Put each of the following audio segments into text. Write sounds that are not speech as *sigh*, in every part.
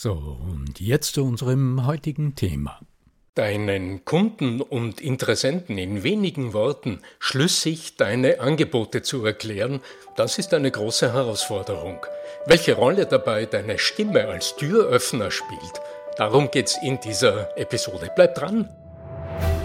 So, und jetzt zu unserem heutigen Thema. Deinen Kunden und Interessenten in wenigen Worten schlüssig deine Angebote zu erklären, das ist eine große Herausforderung. Welche Rolle dabei deine Stimme als Türöffner spielt, darum geht's in dieser Episode. Bleib dran!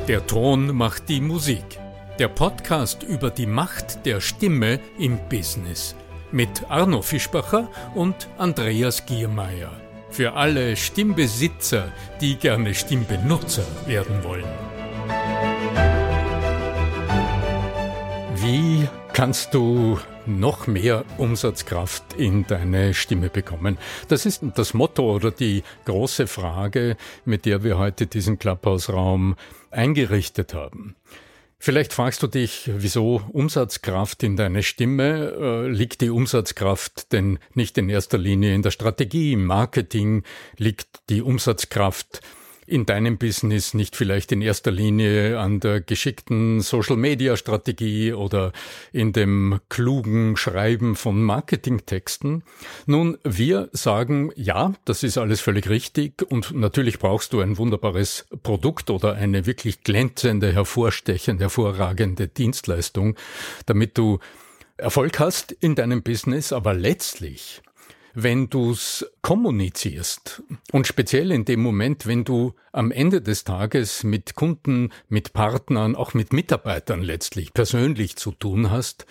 Der Ton macht die Musik. Der Podcast über die Macht der Stimme im Business. Mit Arno Fischbacher und Andreas Giermeier für alle Stimmbesitzer, die gerne Stimmbenutzer werden wollen. Wie kannst du noch mehr Umsatzkraft in deine Stimme bekommen? Das ist das Motto oder die große Frage, mit der wir heute diesen Clubhouse-Raum eingerichtet haben. Vielleicht fragst du dich, wieso Umsatzkraft in deine Stimme? Äh, liegt die Umsatzkraft denn nicht in erster Linie in der Strategie, im Marketing? Liegt die Umsatzkraft in deinem Business nicht vielleicht in erster Linie an der geschickten Social-Media-Strategie oder in dem klugen Schreiben von Marketingtexten? Nun, wir sagen, ja, das ist alles völlig richtig und natürlich brauchst du ein wunderbares Produkt oder eine wirklich glänzende, hervorstechende, hervorragende Dienstleistung, damit du Erfolg hast in deinem Business, aber letztlich wenn du's kommunizierst. Und speziell in dem Moment, wenn du am Ende des Tages mit Kunden, mit Partnern, auch mit Mitarbeitern letztlich persönlich zu tun hast,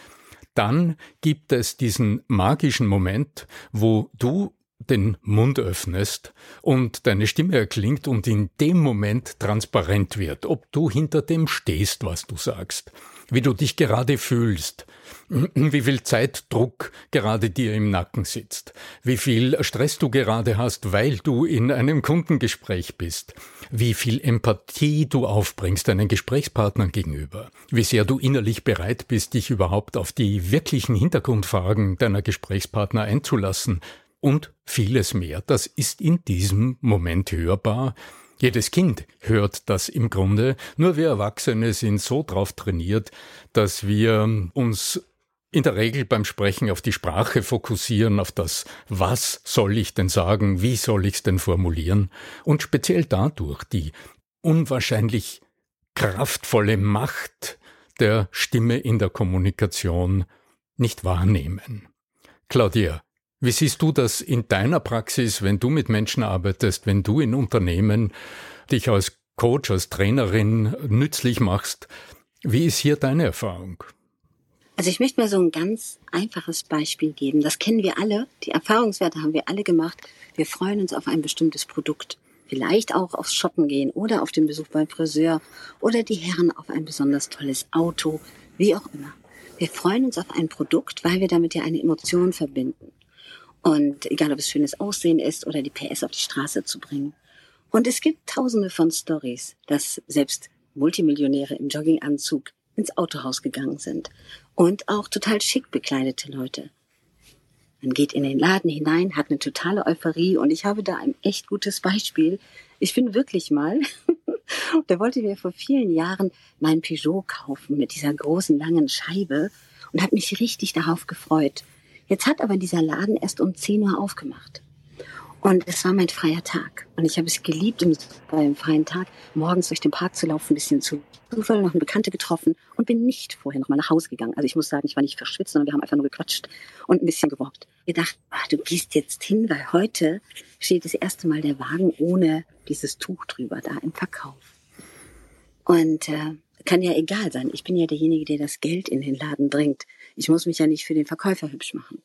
dann gibt es diesen magischen Moment, wo du den Mund öffnest und deine Stimme erklingt und in dem Moment transparent wird, ob du hinter dem stehst, was du sagst wie du dich gerade fühlst, *clears throat* wie viel Zeitdruck gerade dir im Nacken sitzt, wie viel Stress du gerade hast, weil du in einem Kundengespräch bist, wie viel Empathie du aufbringst deinen Gesprächspartnern gegenüber, wie sehr du innerlich bereit bist, dich überhaupt auf die wirklichen Hintergrundfragen deiner Gesprächspartner einzulassen und vieles mehr. Das ist in diesem Moment hörbar, jedes Kind hört das im Grunde, nur wir Erwachsene sind so drauf trainiert, dass wir uns in der Regel beim Sprechen auf die Sprache fokussieren, auf das, was soll ich denn sagen, wie soll ich es denn formulieren und speziell dadurch die unwahrscheinlich kraftvolle Macht der Stimme in der Kommunikation nicht wahrnehmen. Claudia, wie siehst du das in deiner Praxis, wenn du mit Menschen arbeitest, wenn du in Unternehmen dich als Coach, als Trainerin nützlich machst? Wie ist hier deine Erfahrung? Also ich möchte mal so ein ganz einfaches Beispiel geben. Das kennen wir alle. Die Erfahrungswerte haben wir alle gemacht. Wir freuen uns auf ein bestimmtes Produkt. Vielleicht auch aufs Shoppen gehen oder auf den Besuch beim Friseur oder die Herren auf ein besonders tolles Auto, wie auch immer. Wir freuen uns auf ein Produkt, weil wir damit ja eine Emotion verbinden. Und egal, ob es schönes Aussehen ist oder die PS auf die Straße zu bringen. Und es gibt tausende von Stories, dass selbst Multimillionäre im Jogginganzug ins Autohaus gegangen sind. Und auch total schick bekleidete Leute. Man geht in den Laden hinein, hat eine totale Euphorie und ich habe da ein echt gutes Beispiel. Ich bin wirklich mal, *laughs* der wollte mir vor vielen Jahren mein Peugeot kaufen mit dieser großen langen Scheibe und hat mich richtig darauf gefreut. Jetzt hat aber dieser Laden erst um 10 Uhr aufgemacht. Und es war mein freier Tag. Und ich habe es geliebt, im, beim freien Tag morgens durch den Park zu laufen, ein bisschen zu Zufall noch eine Bekannte getroffen und bin nicht vorher noch mal nach Hause gegangen. Also ich muss sagen, ich war nicht verschwitzt, sondern wir haben einfach nur gequatscht und ein bisschen gewoppt. Ich dachte, ach, du gehst jetzt hin, weil heute steht das erste Mal der Wagen ohne dieses Tuch drüber da im Verkauf. Und äh, kann ja egal sein. Ich bin ja derjenige, der das Geld in den Laden bringt. Ich muss mich ja nicht für den Verkäufer hübsch machen.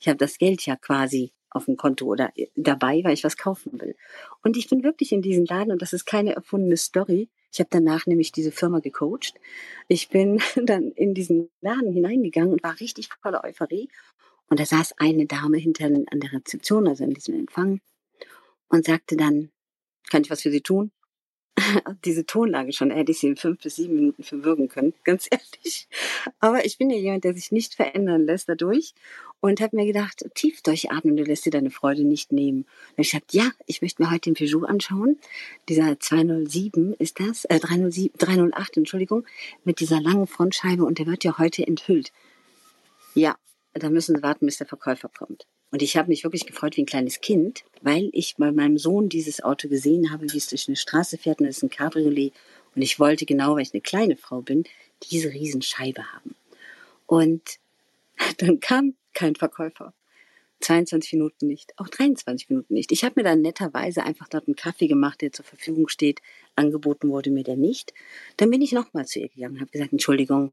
Ich habe das Geld ja quasi auf dem Konto oder dabei, weil ich was kaufen will. Und ich bin wirklich in diesem Laden und das ist keine erfundene Story. Ich habe danach nämlich diese Firma gecoacht. Ich bin *laughs* dann in diesen Laden hineingegangen und war richtig voller Euphorie. Und da saß eine Dame hinter an der Rezeption, also in diesem Empfang, und sagte dann, kann ich was für Sie tun? *laughs* diese Tonlage schon, hätte ich sie in fünf bis sieben Minuten verwirken können, ganz *laughs* ehrlich. Aber ich bin ja jemand, der sich nicht verändern lässt dadurch und habe mir gedacht, tief durchatmen, du lässt dir deine Freude nicht nehmen. Und ich habe ja, ich möchte mir heute den Peugeot anschauen. Dieser 207 ist das, äh, 307, 308, Entschuldigung, mit dieser langen Frontscheibe und der wird ja heute enthüllt. Ja, da müssen Sie warten, bis der Verkäufer kommt. Und ich habe mich wirklich gefreut wie ein kleines Kind, weil ich bei meinem Sohn dieses Auto gesehen habe, wie es durch eine Straße fährt und es ist ein Cabriolet. Und ich wollte genau, weil ich eine kleine Frau bin, diese Riesenscheibe haben. Und *laughs* dann kam kein Verkäufer. 22 Minuten nicht, auch 23 Minuten nicht. Ich habe mir dann netterweise einfach dort einen Kaffee gemacht, der zur Verfügung steht. Angeboten wurde mir der nicht. Dann bin ich nochmal zu ihr gegangen und habe gesagt, Entschuldigung,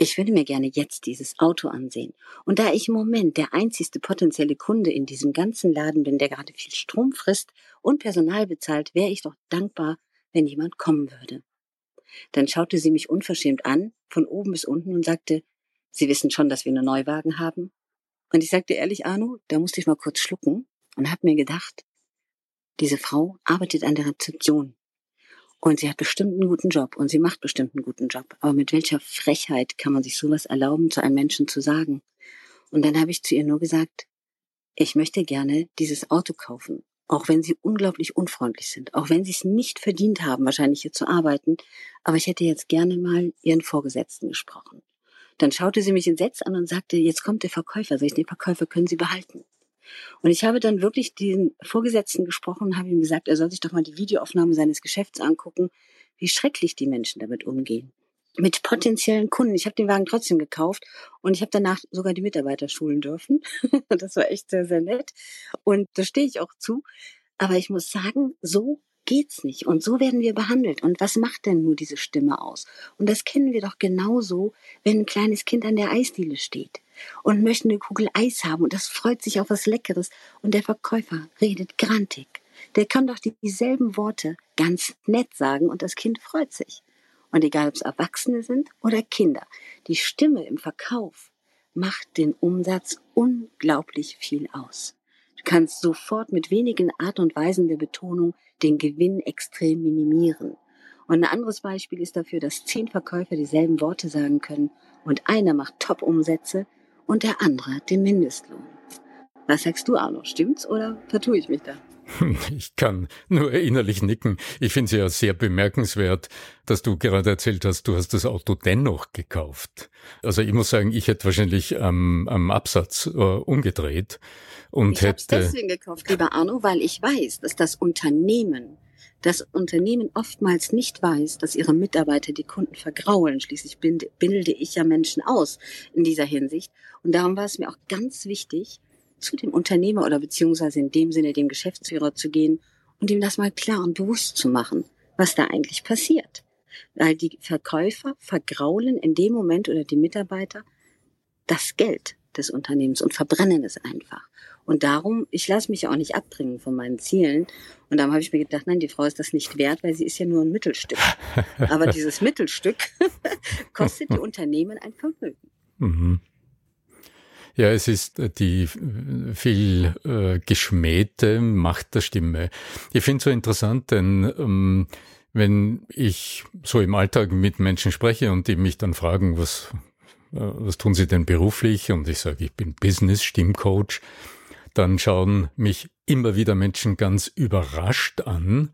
ich würde mir gerne jetzt dieses Auto ansehen. Und da ich im Moment der einzigste potenzielle Kunde in diesem ganzen Laden bin, der gerade viel Strom frisst und Personal bezahlt, wäre ich doch dankbar, wenn jemand kommen würde. Dann schaute sie mich unverschämt an, von oben bis unten und sagte, Sie wissen schon, dass wir einen Neuwagen haben? Und ich sagte ehrlich, Arno, da musste ich mal kurz schlucken und habe mir gedacht, diese Frau arbeitet an der Rezeption. Und sie hat bestimmt einen guten Job und sie macht bestimmt einen guten Job. Aber mit welcher Frechheit kann man sich sowas erlauben, zu einem Menschen zu sagen? Und dann habe ich zu ihr nur gesagt, ich möchte gerne dieses Auto kaufen, auch wenn sie unglaublich unfreundlich sind, auch wenn sie es nicht verdient haben, wahrscheinlich hier zu arbeiten. Aber ich hätte jetzt gerne mal ihren Vorgesetzten gesprochen. Dann schaute sie mich entsetzt an und sagte, jetzt kommt der Verkäufer. Sag ich, den Verkäufer können Sie behalten. Und ich habe dann wirklich den Vorgesetzten gesprochen habe ihm gesagt, er soll sich doch mal die Videoaufnahme seines Geschäfts angucken, wie schrecklich die Menschen damit umgehen. Mit potenziellen Kunden. Ich habe den Wagen trotzdem gekauft und ich habe danach sogar die Mitarbeiter schulen dürfen. *laughs* das war echt sehr, sehr nett. Und da stehe ich auch zu. Aber ich muss sagen, so geht's nicht. Und so werden wir behandelt. Und was macht denn nur diese Stimme aus? Und das kennen wir doch genauso, wenn ein kleines Kind an der Eisdiele steht und möchte eine Kugel Eis haben und das freut sich auf was Leckeres und der Verkäufer redet grantig. Der kann doch dieselben Worte ganz nett sagen und das Kind freut sich. Und egal, ob es Erwachsene sind oder Kinder, die Stimme im Verkauf macht den Umsatz unglaublich viel aus. Du kannst sofort mit wenigen Art und Weisen der Betonung den Gewinn extrem minimieren. Und ein anderes Beispiel ist dafür, dass zehn Verkäufer dieselben Worte sagen können und einer macht Top-Umsätze und der andere den Mindestlohn. Was sagst du, Arno? Stimmt's oder vertue ich mich da? *laughs* Ich kann nur innerlich nicken. Ich finde es ja sehr bemerkenswert, dass du gerade erzählt hast, du hast das Auto dennoch gekauft. Also ich muss sagen, ich hätte wahrscheinlich ähm, am Absatz äh, umgedreht und ich hätte. Ich deswegen gekauft, lieber Arno, weil ich weiß, dass das Unternehmen, das Unternehmen oftmals nicht weiß, dass ihre Mitarbeiter die Kunden vergraulen. Schließlich bilde ich ja Menschen aus in dieser Hinsicht. Und darum war es mir auch ganz wichtig, zu dem Unternehmer oder beziehungsweise in dem Sinne dem Geschäftsführer zu gehen und ihm das mal klar und bewusst zu machen, was da eigentlich passiert. Weil die Verkäufer vergraulen in dem Moment oder die Mitarbeiter das Geld des Unternehmens und verbrennen es einfach. Und darum, ich lasse mich ja auch nicht abbringen von meinen Zielen. Und darum habe ich mir gedacht, nein, die Frau ist das nicht wert, weil sie ist ja nur ein Mittelstück. *laughs* Aber dieses Mittelstück *laughs* kostet die Unternehmen ein Vermögen. Mhm. Ja, es ist äh, die äh, viel äh, geschmähte Macht der Stimme. Ich finde es so interessant, denn ähm, wenn ich so im Alltag mit Menschen spreche und die mich dann fragen, was, äh, was tun sie denn beruflich? Und ich sage, ich bin Business-Stimmcoach, dann schauen mich immer wieder Menschen ganz überrascht an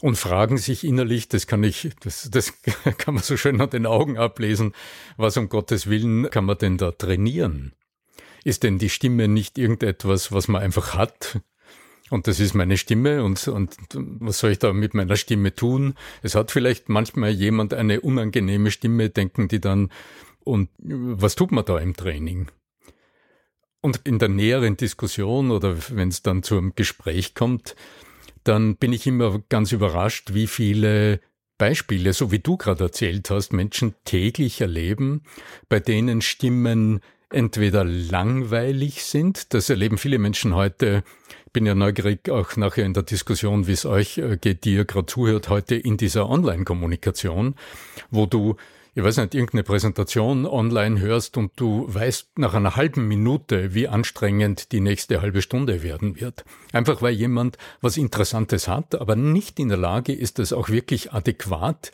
und fragen sich innerlich, das kann ich, das, das *laughs* kann man so schön an den Augen ablesen, was um Gottes Willen kann man denn da trainieren? Ist denn die Stimme nicht irgendetwas, was man einfach hat? Und das ist meine Stimme und, und was soll ich da mit meiner Stimme tun? Es hat vielleicht manchmal jemand eine unangenehme Stimme, denken die dann, und was tut man da im Training? Und in der näheren Diskussion oder wenn es dann zum Gespräch kommt, dann bin ich immer ganz überrascht, wie viele Beispiele, so wie du gerade erzählt hast, Menschen täglich erleben, bei denen Stimmen entweder langweilig sind, das erleben viele Menschen heute, bin ja neugierig auch nachher in der Diskussion, wie es euch äh, geht, die ihr gerade zuhört, heute in dieser Online-Kommunikation, wo du ich weiß nicht, irgendeine Präsentation online hörst und du weißt nach einer halben Minute, wie anstrengend die nächste halbe Stunde werden wird. Einfach weil jemand was Interessantes hat, aber nicht in der Lage ist, es auch wirklich adäquat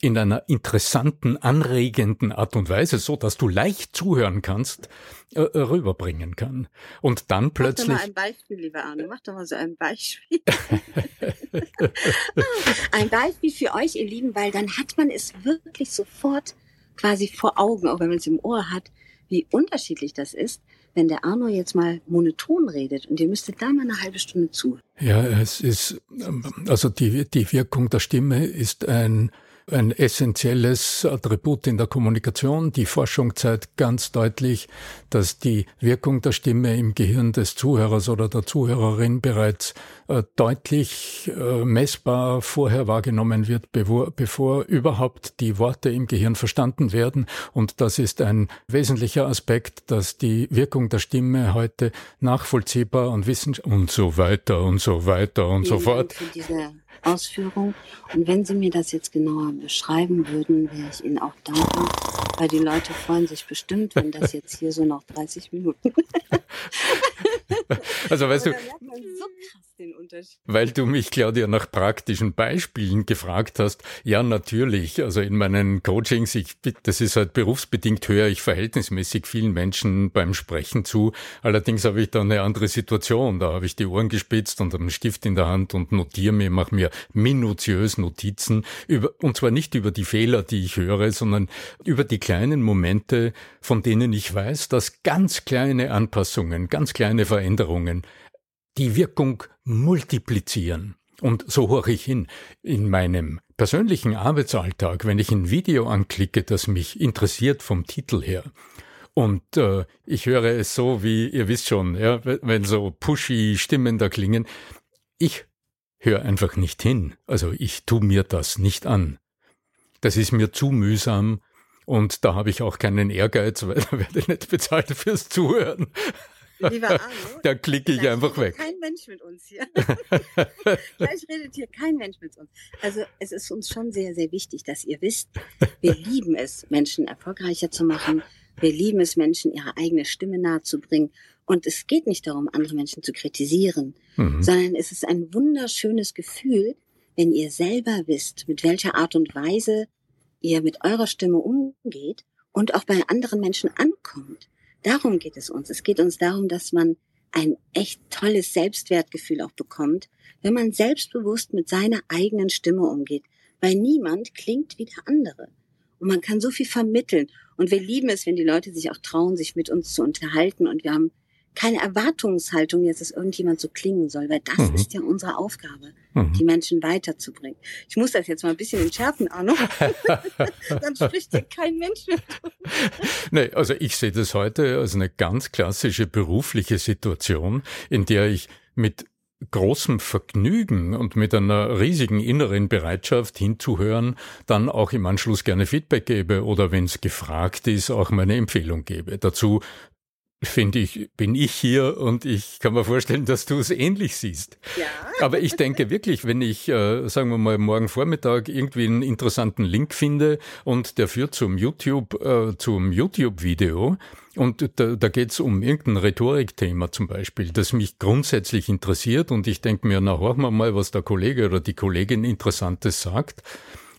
in einer interessanten, anregenden Art und Weise, so dass du leicht zuhören kannst, äh, äh rüberbringen kann. Und dann plötzlich. Mach doch mal ein Beispiel, lieber Arne. Mach doch mal so ein Beispiel. *laughs* ein Beispiel für euch, ihr Lieben, weil dann hat man es wirklich sofort quasi vor Augen, auch wenn man es im Ohr hat, wie unterschiedlich das ist, wenn der Arno jetzt mal monoton redet und ihr müsstet da mal eine halbe Stunde zu. Ja, es ist, ähm, also die, die Wirkung der Stimme ist ein ein essentielles Attribut in der Kommunikation. Die Forschung zeigt ganz deutlich, dass die Wirkung der Stimme im Gehirn des Zuhörers oder der Zuhörerin bereits äh, deutlich äh, messbar vorher wahrgenommen wird, bevor, bevor überhaupt die Worte im Gehirn verstanden werden. Und das ist ein wesentlicher Aspekt, dass die Wirkung der Stimme heute nachvollziehbar und wissenschaftlich und so weiter und so weiter und Vielen so fort. Ausführung. Und wenn Sie mir das jetzt genauer beschreiben würden, wäre ich Ihnen auch dankbar, weil die Leute freuen sich bestimmt, wenn das jetzt hier so noch 30 Minuten. *laughs* *laughs* also weißt du, so den Unterschied. Weil du mich, Claudia, nach praktischen Beispielen gefragt hast. Ja, natürlich. Also in meinen Coachings, ich, das ist halt berufsbedingt, höre ich verhältnismäßig vielen Menschen beim Sprechen zu. Allerdings habe ich da eine andere Situation. Da habe ich die Ohren gespitzt und einen Stift in der Hand und notiere mir, mache mir minutiös Notizen über, und zwar nicht über die Fehler, die ich höre, sondern über die kleinen Momente, von denen ich weiß, dass ganz kleine Anpassungen, ganz kleine Veränderungen die Wirkung multiplizieren. Und so hoch ich hin. In meinem persönlichen Arbeitsalltag, wenn ich ein Video anklicke, das mich interessiert vom Titel her, und äh, ich höre es so, wie ihr wisst schon, ja, wenn so pushy Stimmen da klingen, ich höre einfach nicht hin. Also ich tu mir das nicht an. Das ist mir zu mühsam und da habe ich auch keinen Ehrgeiz, *laughs* weil da werde ich nicht bezahlt fürs Zuhören. Lieber Arno, *laughs* da klicke ich einfach weg. Kein Mensch mit uns hier. *laughs* Gleich redet hier kein Mensch mit uns. Also es ist uns schon sehr, sehr wichtig, dass ihr wisst, wir lieben es, Menschen erfolgreicher zu machen. Wir lieben es, Menschen ihre eigene Stimme nahezubringen. Und es geht nicht darum, andere Menschen zu kritisieren, mhm. sondern es ist ein wunderschönes Gefühl, wenn ihr selber wisst, mit welcher Art und Weise ihr mit eurer Stimme umgeht und auch bei anderen Menschen ankommt. Darum geht es uns. Es geht uns darum, dass man ein echt tolles Selbstwertgefühl auch bekommt, wenn man selbstbewusst mit seiner eigenen Stimme umgeht, weil niemand klingt wie der andere. Und man kann so viel vermitteln. Und wir lieben es, wenn die Leute sich auch trauen, sich mit uns zu unterhalten. Und wir haben keine Erwartungshaltung jetzt, dass irgendjemand so klingen soll, weil das mhm. ist ja unsere Aufgabe, mhm. die Menschen weiterzubringen. Ich muss das jetzt mal ein bisschen entschärfen, Arno. *laughs* Dann spricht hier kein Mensch mehr. nee, also ich sehe das heute als eine ganz klassische berufliche Situation, in der ich mit großem Vergnügen und mit einer riesigen inneren Bereitschaft hinzuhören, dann auch im Anschluss gerne Feedback gebe oder wenn es gefragt ist, auch meine Empfehlung gebe. Dazu finde ich, bin ich hier und ich kann mir vorstellen, dass du es ähnlich siehst. Ja. Aber ich denke wirklich, wenn ich, äh, sagen wir mal, morgen Vormittag irgendwie einen interessanten Link finde und der führt zum YouTube, äh, zum YouTube-Video und da, da geht es um irgendein Rhetorikthema zum Beispiel, das mich grundsätzlich interessiert und ich denke mir, na, horchen wir mal, was der Kollege oder die Kollegin Interessantes sagt.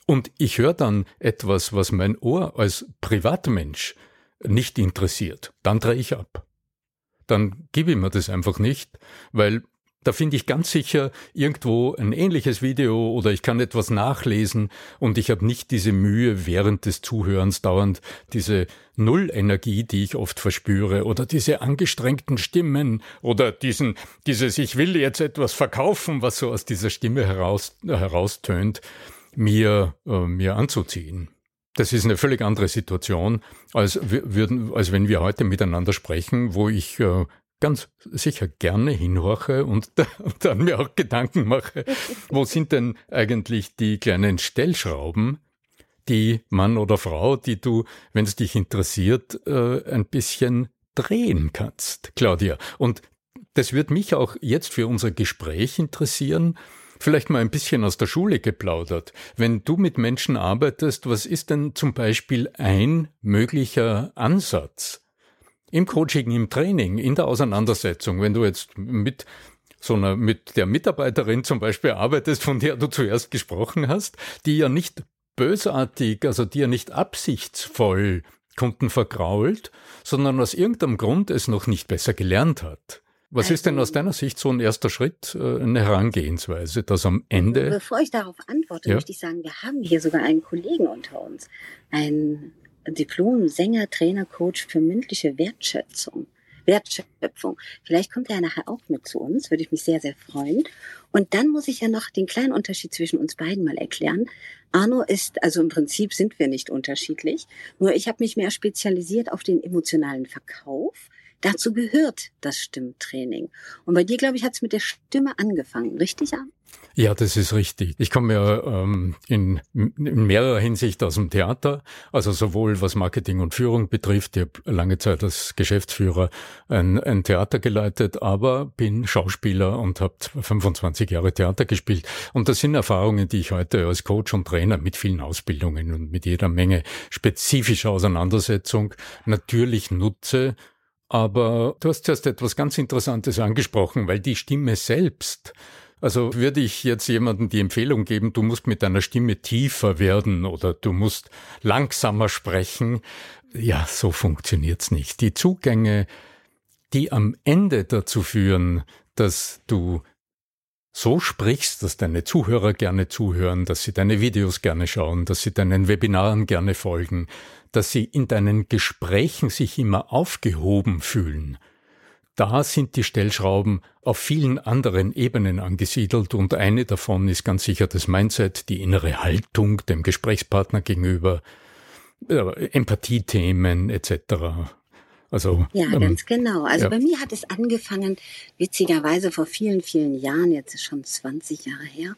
Und ich höre dann etwas, was mein Ohr als Privatmensch nicht interessiert, dann drehe ich ab. Dann gebe ich mir das einfach nicht, weil Da finde ich ganz sicher irgendwo ein ähnliches Video oder ich kann etwas nachlesen und ich habe nicht diese Mühe während des Zuhörens dauernd diese Nullenergie, die ich oft verspüre oder diese angestrengten Stimmen oder diesen, dieses Ich will jetzt etwas verkaufen, was so aus dieser Stimme heraus, heraustönt, mir, äh, mir anzuziehen. Das ist eine völlig andere Situation, als, würden, als wenn wir heute miteinander sprechen, wo ich äh, ganz sicher gerne hinhorche und, und *laughs* dann mir auch Gedanken mache, *laughs* wo sind denn eigentlich die kleinen Stellschrauben, die Mann oder Frau, die du, wenn es dich interessiert, äh, ein bisschen drehen kannst, Claudia. Und das wird mich auch jetzt für unser Gespräch interessieren. Vielleicht mal ein bisschen aus der Schule geplaudert. Wenn du mit Menschen arbeitest, was ist denn zum Beispiel ein möglicher Ansatz? Im Coaching, im Training, in der Auseinandersetzung, wenn du jetzt mit so einer, mit der Mitarbeiterin zum Beispiel arbeitest, von der du zuerst gesprochen hast, die ja nicht bösartig, also die ja nicht absichtsvoll Kunden vergrault, sondern aus irgendeinem Grund es noch nicht besser gelernt hat. Was also, ist denn aus deiner Sicht so ein erster Schritt, äh, eine Herangehensweise, dass am Ende. Bevor ich darauf antworte, ja? möchte ich sagen, wir haben hier sogar einen Kollegen unter uns, einen Diplom-Sänger, Trainer, Coach für mündliche Wertschätzung. Wertschöpfung. Vielleicht kommt er nachher auch mit zu uns, würde ich mich sehr, sehr freuen. Und dann muss ich ja noch den kleinen Unterschied zwischen uns beiden mal erklären. Arno ist, also im Prinzip sind wir nicht unterschiedlich, nur ich habe mich mehr spezialisiert auf den emotionalen Verkauf. Dazu gehört das Stimmtraining. Und bei dir, glaube ich, hat es mit der Stimme angefangen, richtig, Arno? Ja, das ist richtig. Ich komme ja ähm, in, in mehrerer Hinsicht aus dem Theater, also sowohl was Marketing und Führung betrifft. Ich habe lange Zeit als Geschäftsführer ein, ein Theater geleitet, aber bin Schauspieler und habe 25 Jahre Theater gespielt. Und das sind Erfahrungen, die ich heute als Coach und Trainer mit vielen Ausbildungen und mit jeder Menge spezifischer Auseinandersetzung natürlich nutze. Aber du hast zuerst etwas ganz Interessantes angesprochen, weil die Stimme selbst also würde ich jetzt jemandem die Empfehlung geben, du musst mit deiner Stimme tiefer werden oder du musst langsamer sprechen. Ja, so funktioniert's nicht. Die Zugänge, die am Ende dazu führen, dass du so sprichst, dass deine Zuhörer gerne zuhören, dass sie deine Videos gerne schauen, dass sie deinen Webinaren gerne folgen, dass sie in deinen Gesprächen sich immer aufgehoben fühlen, da sind die Stellschrauben auf vielen anderen Ebenen angesiedelt und eine davon ist ganz sicher das Mindset, die innere Haltung dem Gesprächspartner gegenüber, äh, Empathiethemen etc. Also, ja, ähm, ganz genau. Also ja. bei mir hat es angefangen, witzigerweise vor vielen, vielen Jahren, jetzt ist schon 20 Jahre her.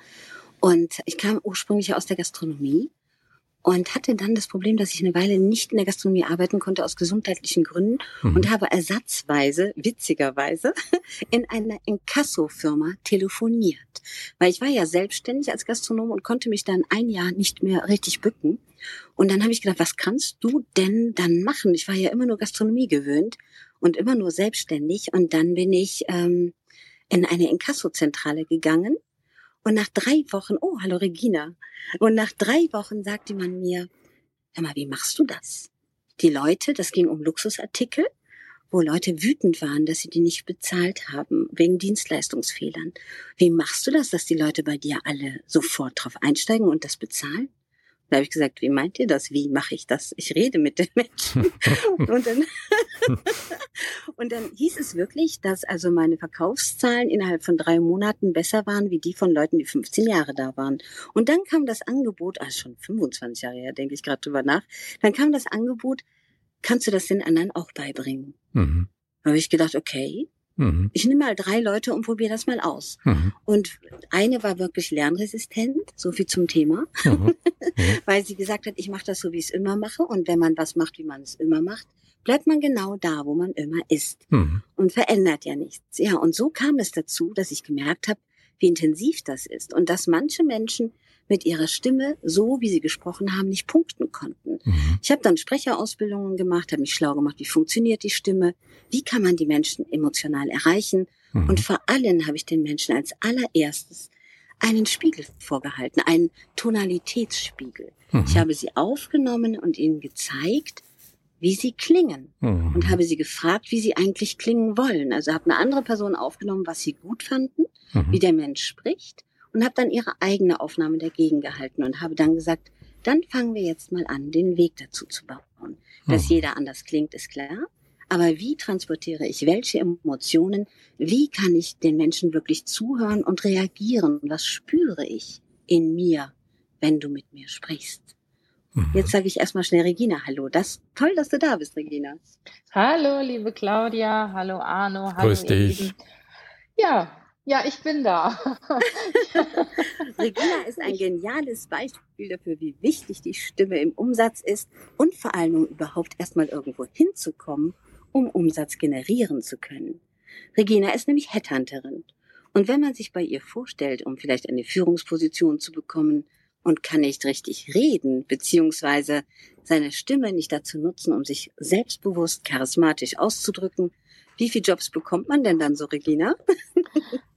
Und ich kam ursprünglich aus der Gastronomie und hatte dann das Problem, dass ich eine Weile nicht in der Gastronomie arbeiten konnte aus gesundheitlichen Gründen mhm. und habe ersatzweise, witzigerweise, *laughs* in einer Inkasso-Firma telefoniert. Weil ich war ja selbstständig als Gastronom und konnte mich dann ein Jahr nicht mehr richtig bücken. Und dann habe ich gedacht, was kannst du denn dann machen? Ich war ja immer nur Gastronomie gewöhnt und immer nur selbstständig. Und dann bin ich ähm, in eine Inkasso-Zentrale gegangen und nach drei Wochen, oh, hallo Regina. Und nach drei Wochen sagte man mir, hör mal, wie machst du das? Die Leute, das ging um Luxusartikel, wo Leute wütend waren, dass sie die nicht bezahlt haben, wegen Dienstleistungsfehlern. Wie machst du das, dass die Leute bei dir alle sofort drauf einsteigen und das bezahlen? Da habe ich gesagt, wie meint ihr das? Wie mache ich das? Ich rede mit den Menschen. *laughs* und, dann *laughs* und dann hieß es wirklich, dass also meine Verkaufszahlen innerhalb von drei Monaten besser waren wie die von Leuten, die 15 Jahre da waren. Und dann kam das Angebot, also schon 25 Jahre her, denke ich gerade drüber nach, dann kam das Angebot, kannst du das den anderen auch beibringen? Mhm. Da habe ich gedacht, okay, Mhm. Ich nehme mal drei Leute und probiere das mal aus. Mhm. Und eine war wirklich lernresistent, so viel zum Thema, mhm. *laughs* weil sie gesagt hat, ich mache das so, wie ich es immer mache. Und wenn man was macht, wie man es immer macht, bleibt man genau da, wo man immer ist mhm. und verändert ja nichts. Ja, und so kam es dazu, dass ich gemerkt habe, wie intensiv das ist und dass manche Menschen mit ihrer Stimme, so wie sie gesprochen haben, nicht punkten konnten. Mhm. Ich habe dann Sprecherausbildungen gemacht, habe mich schlau gemacht, wie funktioniert die Stimme, wie kann man die Menschen emotional erreichen. Mhm. Und vor allem habe ich den Menschen als allererstes einen Spiegel vorgehalten, einen Tonalitätsspiegel. Mhm. Ich habe sie aufgenommen und ihnen gezeigt, wie sie klingen mhm. und habe sie gefragt, wie sie eigentlich klingen wollen. Also habe eine andere Person aufgenommen, was sie gut fanden, mhm. wie der Mensch spricht und habe dann ihre eigene Aufnahme dagegen gehalten und habe dann gesagt, dann fangen wir jetzt mal an, den Weg dazu zu bauen. Dass mhm. jeder anders klingt, ist klar. Aber wie transportiere ich welche Emotionen? Wie kann ich den Menschen wirklich zuhören und reagieren? Was spüre ich in mir, wenn du mit mir sprichst? Mhm. Jetzt sage ich erstmal schnell Regina Hallo. Das toll, dass du da bist, Regina. Hallo, liebe Claudia. Hallo, Arno. Hallo, Grüß dich. Ja, ja, ich bin da. *laughs* Regina ist ein geniales Beispiel dafür, wie wichtig die Stimme im Umsatz ist und vor allem, um überhaupt erstmal irgendwo hinzukommen, um Umsatz generieren zu können. Regina ist nämlich Headhunterin. Und wenn man sich bei ihr vorstellt, um vielleicht eine Führungsposition zu bekommen, und kann nicht richtig reden, beziehungsweise seine Stimme nicht dazu nutzen, um sich selbstbewusst, charismatisch auszudrücken. Wie viele Jobs bekommt man denn dann so, Regina?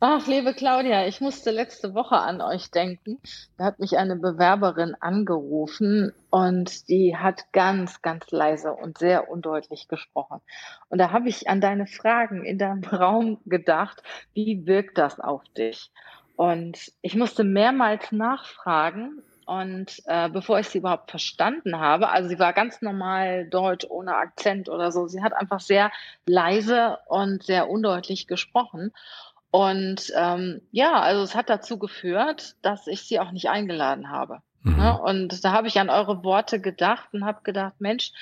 Ach, liebe Claudia, ich musste letzte Woche an euch denken. Da hat mich eine Bewerberin angerufen und die hat ganz, ganz leise und sehr undeutlich gesprochen. Und da habe ich an deine Fragen in deinem *laughs* Raum gedacht. Wie wirkt das auf dich? Und ich musste mehrmals nachfragen. Und äh, bevor ich sie überhaupt verstanden habe, also sie war ganz normal deutsch, ohne Akzent oder so. Sie hat einfach sehr leise und sehr undeutlich gesprochen. Und ähm, ja, also es hat dazu geführt, dass ich sie auch nicht eingeladen habe. Mhm. Ja, und da habe ich an eure Worte gedacht und habe gedacht, Mensch,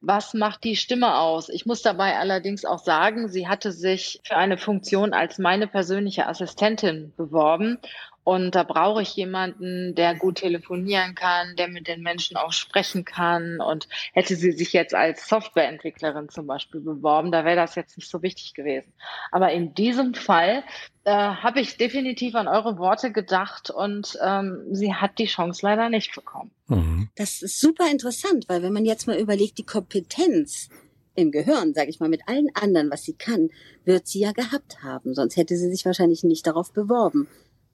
was macht die Stimme aus? Ich muss dabei allerdings auch sagen, sie hatte sich für eine Funktion als meine persönliche Assistentin beworben und da brauche ich jemanden, der gut telefonieren kann, der mit den Menschen auch sprechen kann. Und hätte sie sich jetzt als Softwareentwicklerin zum Beispiel beworben, da wäre das jetzt nicht so wichtig gewesen. Aber in diesem Fall äh, habe ich definitiv an eure Worte gedacht und ähm, sie hat die Chance leider nicht bekommen. Mhm. Das ist super interessant, weil wenn man jetzt mal überlegt, die Kompetenz im Gehirn, sage ich mal, mit allen anderen, was sie kann, wird sie ja gehabt haben. Sonst hätte sie sich wahrscheinlich nicht darauf beworben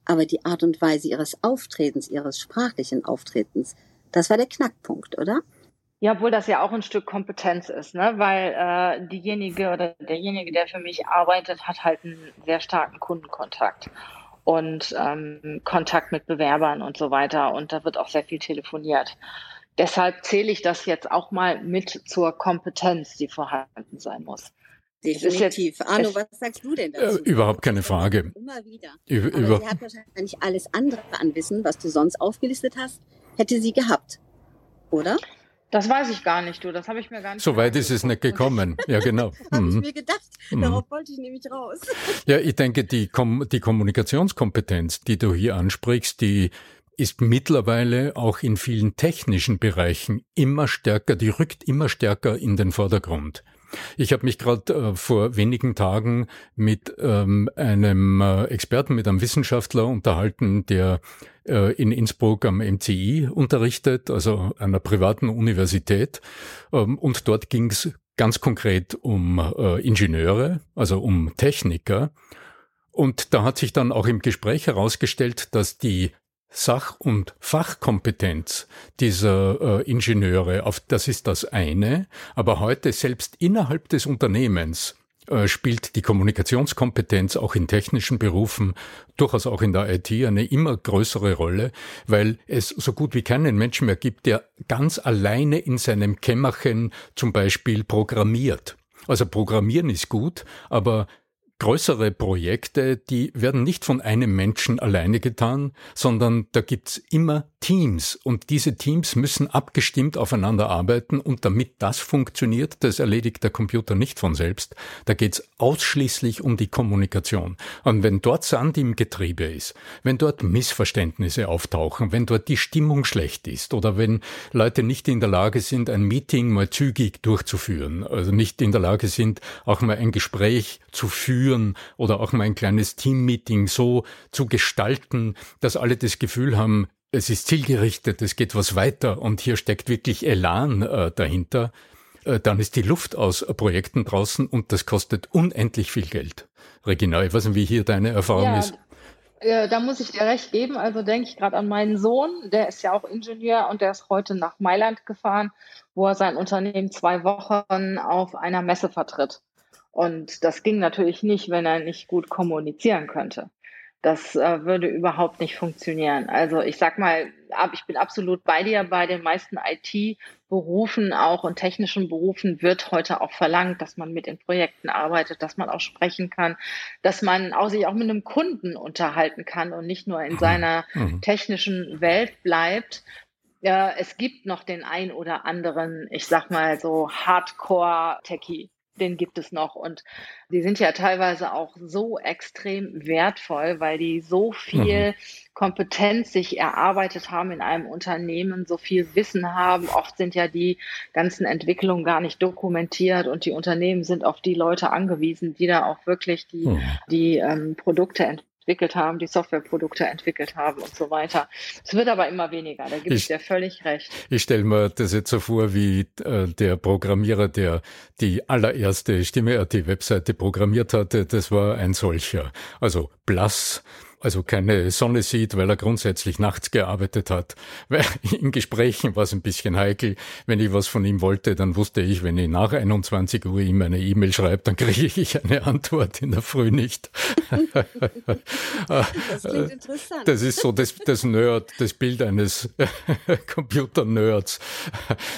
aber die Art und Weise ihres Auftretens, ihres sprachlichen Auftretens, das war der Knackpunkt, oder? Ja, obwohl das ja auch ein Stück Kompetenz ist, ne? weil äh, diejenige oder derjenige, der für mich arbeitet, hat halt einen sehr starken Kundenkontakt und ähm, Kontakt mit Bewerbern und so weiter. Und da wird auch sehr viel telefoniert. Deshalb zähle ich das jetzt auch mal mit zur Kompetenz, die vorhanden sein muss. Definitiv. Arno, was sagst du denn dazu? Äh, überhaupt keine Frage. Immer wieder. Über, Aber über sie hat wahrscheinlich alles andere an Wissen, was du sonst aufgelistet hast, hätte sie gehabt. Oder? Das weiß ich gar nicht, du. Das habe ich mir gar nicht. So weit ist es nicht gekommen. Ja, genau. *laughs* habe mhm. ich mir gedacht. Mhm. Darauf wollte ich nämlich raus. ja, ich denke, die, Kom die Kommunikationskompetenz, die du hier ansprichst, die ist mittlerweile auch in vielen technischen Bereichen immer stärker, die rückt immer stärker in den Vordergrund. Ich habe mich gerade äh, vor wenigen Tagen mit ähm, einem äh, Experten, mit einem Wissenschaftler unterhalten, der äh, in Innsbruck am MCI unterrichtet, also einer privaten Universität. Ähm, und dort ging es ganz konkret um äh, Ingenieure, also um Techniker. Und da hat sich dann auch im Gespräch herausgestellt, dass die Sach- und Fachkompetenz dieser äh, Ingenieure, auf das ist das eine, aber heute selbst innerhalb des Unternehmens äh, spielt die Kommunikationskompetenz auch in technischen Berufen, durchaus auch in der IT, eine immer größere Rolle, weil es so gut wie keinen Menschen mehr gibt, der ganz alleine in seinem Kämmerchen zum Beispiel programmiert. Also Programmieren ist gut, aber Größere Projekte, die werden nicht von einem Menschen alleine getan, sondern da gibt's immer Teams und diese Teams müssen abgestimmt aufeinander arbeiten und damit das funktioniert, das erledigt der Computer nicht von selbst. Da geht's ausschließlich um die Kommunikation. Und wenn dort Sand im Getriebe ist, wenn dort Missverständnisse auftauchen, wenn dort die Stimmung schlecht ist oder wenn Leute nicht in der Lage sind, ein Meeting mal zügig durchzuführen, also nicht in der Lage sind, auch mal ein Gespräch zu führen oder auch mal ein kleines Teammeeting so zu gestalten, dass alle das Gefühl haben, es ist zielgerichtet, es geht was weiter und hier steckt wirklich Elan äh, dahinter, äh, dann ist die Luft aus Projekten draußen und das kostet unendlich viel Geld. Regina, ich weiß nicht, wie hier deine Erfahrung ja, ist. Äh, da muss ich dir recht geben. Also denke ich gerade an meinen Sohn, der ist ja auch Ingenieur und der ist heute nach Mailand gefahren, wo er sein Unternehmen zwei Wochen auf einer Messe vertritt. Und das ging natürlich nicht, wenn er nicht gut kommunizieren könnte. Das äh, würde überhaupt nicht funktionieren. Also ich sag mal, ab, ich bin absolut bei dir. Bei den meisten IT-Berufen auch und technischen Berufen wird heute auch verlangt, dass man mit den Projekten arbeitet, dass man auch sprechen kann, dass man auch sich auch mit einem Kunden unterhalten kann und nicht nur in mhm. seiner mhm. technischen Welt bleibt. Ja, es gibt noch den ein oder anderen, ich sag mal so Hardcore-Techie, den gibt es noch. Und die sind ja teilweise auch so extrem wertvoll, weil die so viel mhm. Kompetenz sich erarbeitet haben in einem Unternehmen, so viel Wissen haben. Oft sind ja die ganzen Entwicklungen gar nicht dokumentiert und die Unternehmen sind auf die Leute angewiesen, die da auch wirklich die, mhm. die ähm, Produkte entwickeln entwickelt haben, die Softwareprodukte entwickelt haben und so weiter. Es wird aber immer weniger, da gibt es dir völlig recht. Ich stelle mir das jetzt so vor, wie äh, der Programmierer, der die allererste Stimme.at-Webseite programmiert hatte, das war ein solcher. Also blass, also keine Sonne sieht, weil er grundsätzlich nachts gearbeitet hat. Weil *laughs* in Gesprächen war es ein bisschen heikel. Wenn ich was von ihm wollte, dann wusste ich, wenn ich nach 21 Uhr ihm eine E-Mail schreibe, dann kriege *laughs* ich eine Antwort in der Früh nicht. *laughs* das klingt interessant. Das ist so das, das Nerd, das Bild eines Computer-Nerds,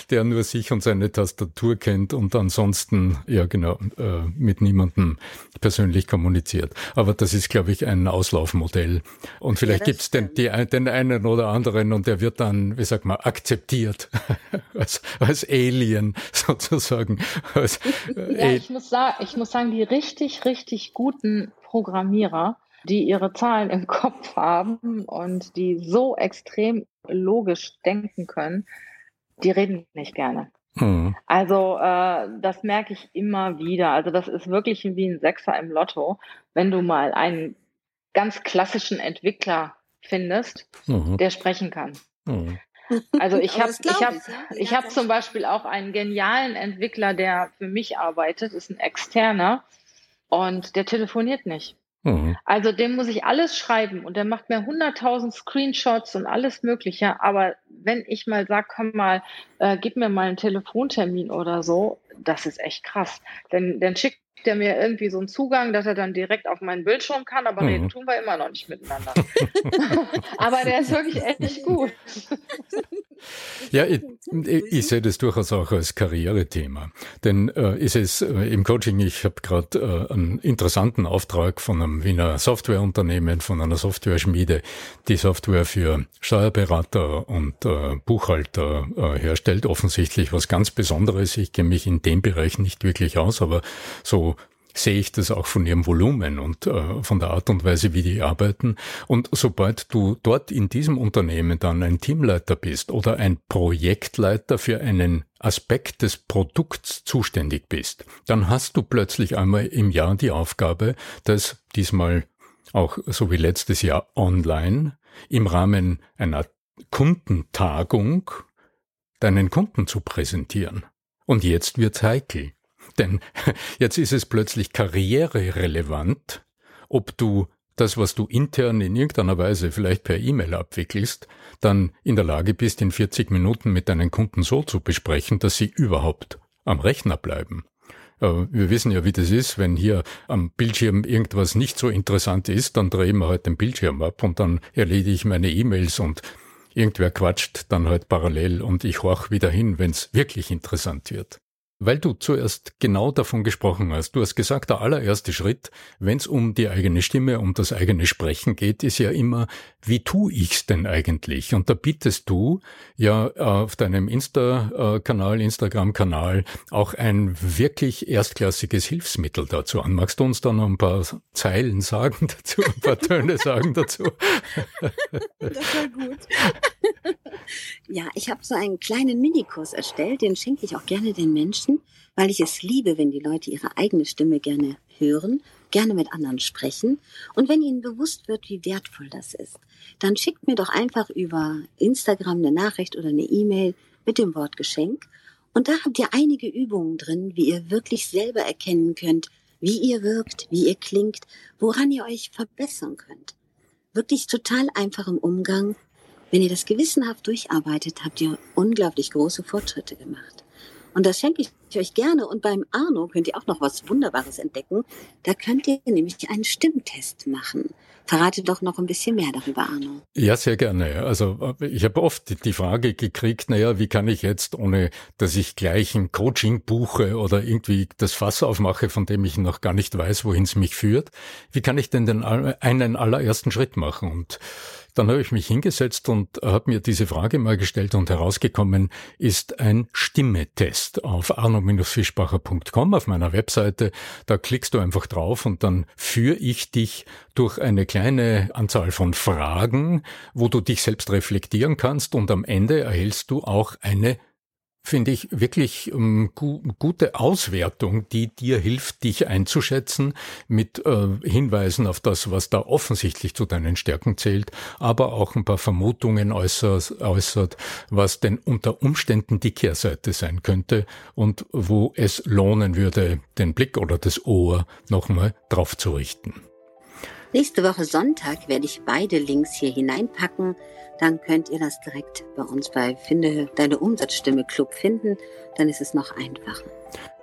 der nur sich und seine Tastatur kennt und ansonsten, ja genau, äh, mit niemandem persönlich kommuniziert. Aber das ist, glaube ich, ein Auslaufmodell Modell. Und vielleicht ja, gibt es den, den einen oder anderen und der wird dann, wie sagt man, akzeptiert *laughs* als, als Alien *laughs* sozusagen. Als, äh, ja, ich muss, sagen, ich muss sagen, die richtig, richtig guten Programmierer, die ihre Zahlen im *laughs* Kopf haben und die so extrem logisch denken können, die reden nicht gerne. Mhm. Also äh, das merke ich immer wieder. Also das ist wirklich wie ein Sechser im Lotto. Wenn du mal einen ganz klassischen Entwickler findest, mhm. der sprechen kann. Mhm. Also ich *laughs* habe ich habe ich habe zum Beispiel auch einen genialen Entwickler, der für mich arbeitet, ist ein externer und der telefoniert nicht. Mhm. Also dem muss ich alles schreiben und der macht mir 100.000 Screenshots und alles Mögliche. Aber wenn ich mal sage, komm mal, äh, gib mir mal einen Telefontermin oder so, das ist echt krass. Denn dann schickt der mir irgendwie so einen Zugang, dass er dann direkt auf meinen Bildschirm kann, aber mhm. reden tun wir immer noch nicht miteinander. *laughs* aber der ist wirklich echt gut. *laughs* Ja, ich, ich, sehe das durchaus auch als Karrierethema. Denn äh, ist es äh, im Coaching, ich habe gerade äh, einen interessanten Auftrag von einem Wiener Softwareunternehmen, von einer Software-Schmiede, die Software für Steuerberater und äh, Buchhalter äh, herstellt. Offensichtlich was ganz Besonderes. Ich kenne mich in dem Bereich nicht wirklich aus, aber so sehe ich das auch von ihrem Volumen und äh, von der Art und Weise, wie die arbeiten. Und sobald du dort in diesem Unternehmen dann ein Teamleiter bist oder ein Projektleiter für einen Aspekt des Produkts zuständig bist, dann hast du plötzlich einmal im Jahr die Aufgabe, das diesmal auch so wie letztes Jahr online im Rahmen einer Kundentagung deinen Kunden zu präsentieren. Und jetzt wird's heikel. Denn *laughs* jetzt ist es plötzlich karriererelevant, ob du das, was du intern in irgendeiner Weise vielleicht per E-Mail abwickelst, dann in der Lage bist, in 40 Minuten mit deinen Kunden so zu besprechen, dass sie überhaupt am Rechner bleiben. Äh, wir wissen ja, wie das ist, wenn hier am Bildschirm irgendwas nicht so interessant ist, dann drehen wir halt den Bildschirm ab und dann erledige ich meine E-Mails und irgendwer quatscht dann halt parallel und ich horch wieder hin, wenn es wirklich interessant wird. Weil du zuerst genau davon gesprochen hast. Du hast gesagt, der allererste Schritt, wenn es um die eigene Stimme, um das eigene Sprechen geht, ist ja immer, wie tu ich's denn eigentlich? Und da bietest du ja auf deinem Insta-Kanal, Instagram-Kanal auch ein wirklich erstklassiges Hilfsmittel dazu an. Magst du uns da noch ein paar Zeilen sagen *laughs* dazu, ein paar Töne sagen dazu? Das war gut. *laughs* *laughs* Ja, ich habe so einen kleinen Minikurs erstellt, den schenke ich auch gerne den Menschen, weil ich es liebe, wenn die Leute ihre eigene Stimme gerne hören, gerne mit anderen sprechen. Und wenn ihnen bewusst wird, wie wertvoll das ist, dann schickt mir doch einfach über Instagram eine Nachricht oder eine E-Mail mit dem Wort Geschenk. Und da habt ihr einige Übungen drin, wie ihr wirklich selber erkennen könnt, wie ihr wirkt, wie ihr klingt, woran ihr euch verbessern könnt. wirklich total einfach im Umgang. Wenn ihr das gewissenhaft durcharbeitet, habt ihr unglaublich große Fortschritte gemacht. Und das schenke ich euch gerne. Und beim Arno könnt ihr auch noch was Wunderbares entdecken. Da könnt ihr nämlich einen Stimmtest machen. Verrate doch noch ein bisschen mehr darüber, Arno. Ja, sehr gerne. Also ich habe oft die Frage gekriegt, naja, wie kann ich jetzt, ohne dass ich gleich ein Coaching buche oder irgendwie das Fass aufmache, von dem ich noch gar nicht weiß, wohin es mich führt, wie kann ich denn den einen allerersten Schritt machen? Und dann habe ich mich hingesetzt und habe mir diese Frage mal gestellt und herausgekommen ist ein Stimmetest auf arno-fischbacher.com auf meiner Webseite. Da klickst du einfach drauf und dann führe ich dich durch eine kleine Anzahl von Fragen, wo du dich selbst reflektieren kannst und am Ende erhältst du auch eine finde ich wirklich ähm, gu gute Auswertung, die dir hilft, dich einzuschätzen mit äh, Hinweisen auf das, was da offensichtlich zu deinen Stärken zählt, aber auch ein paar Vermutungen äußert, äußert was denn unter Umständen die Kehrseite sein könnte und wo es lohnen würde, den Blick oder das Ohr nochmal drauf zu richten. Nächste Woche Sonntag werde ich beide Links hier hineinpacken dann könnt ihr das direkt bei uns bei Finde deine Umsatzstimme Club finden. Dann ist es noch einfacher.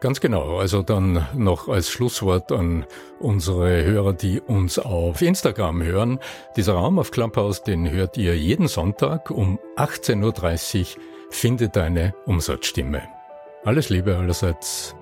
Ganz genau. Also dann noch als Schlusswort an unsere Hörer, die uns auf Instagram hören. Dieser Raum auf Clubhouse, den hört ihr jeden Sonntag um 18.30 Uhr. Finde deine Umsatzstimme. Alles Liebe allerseits.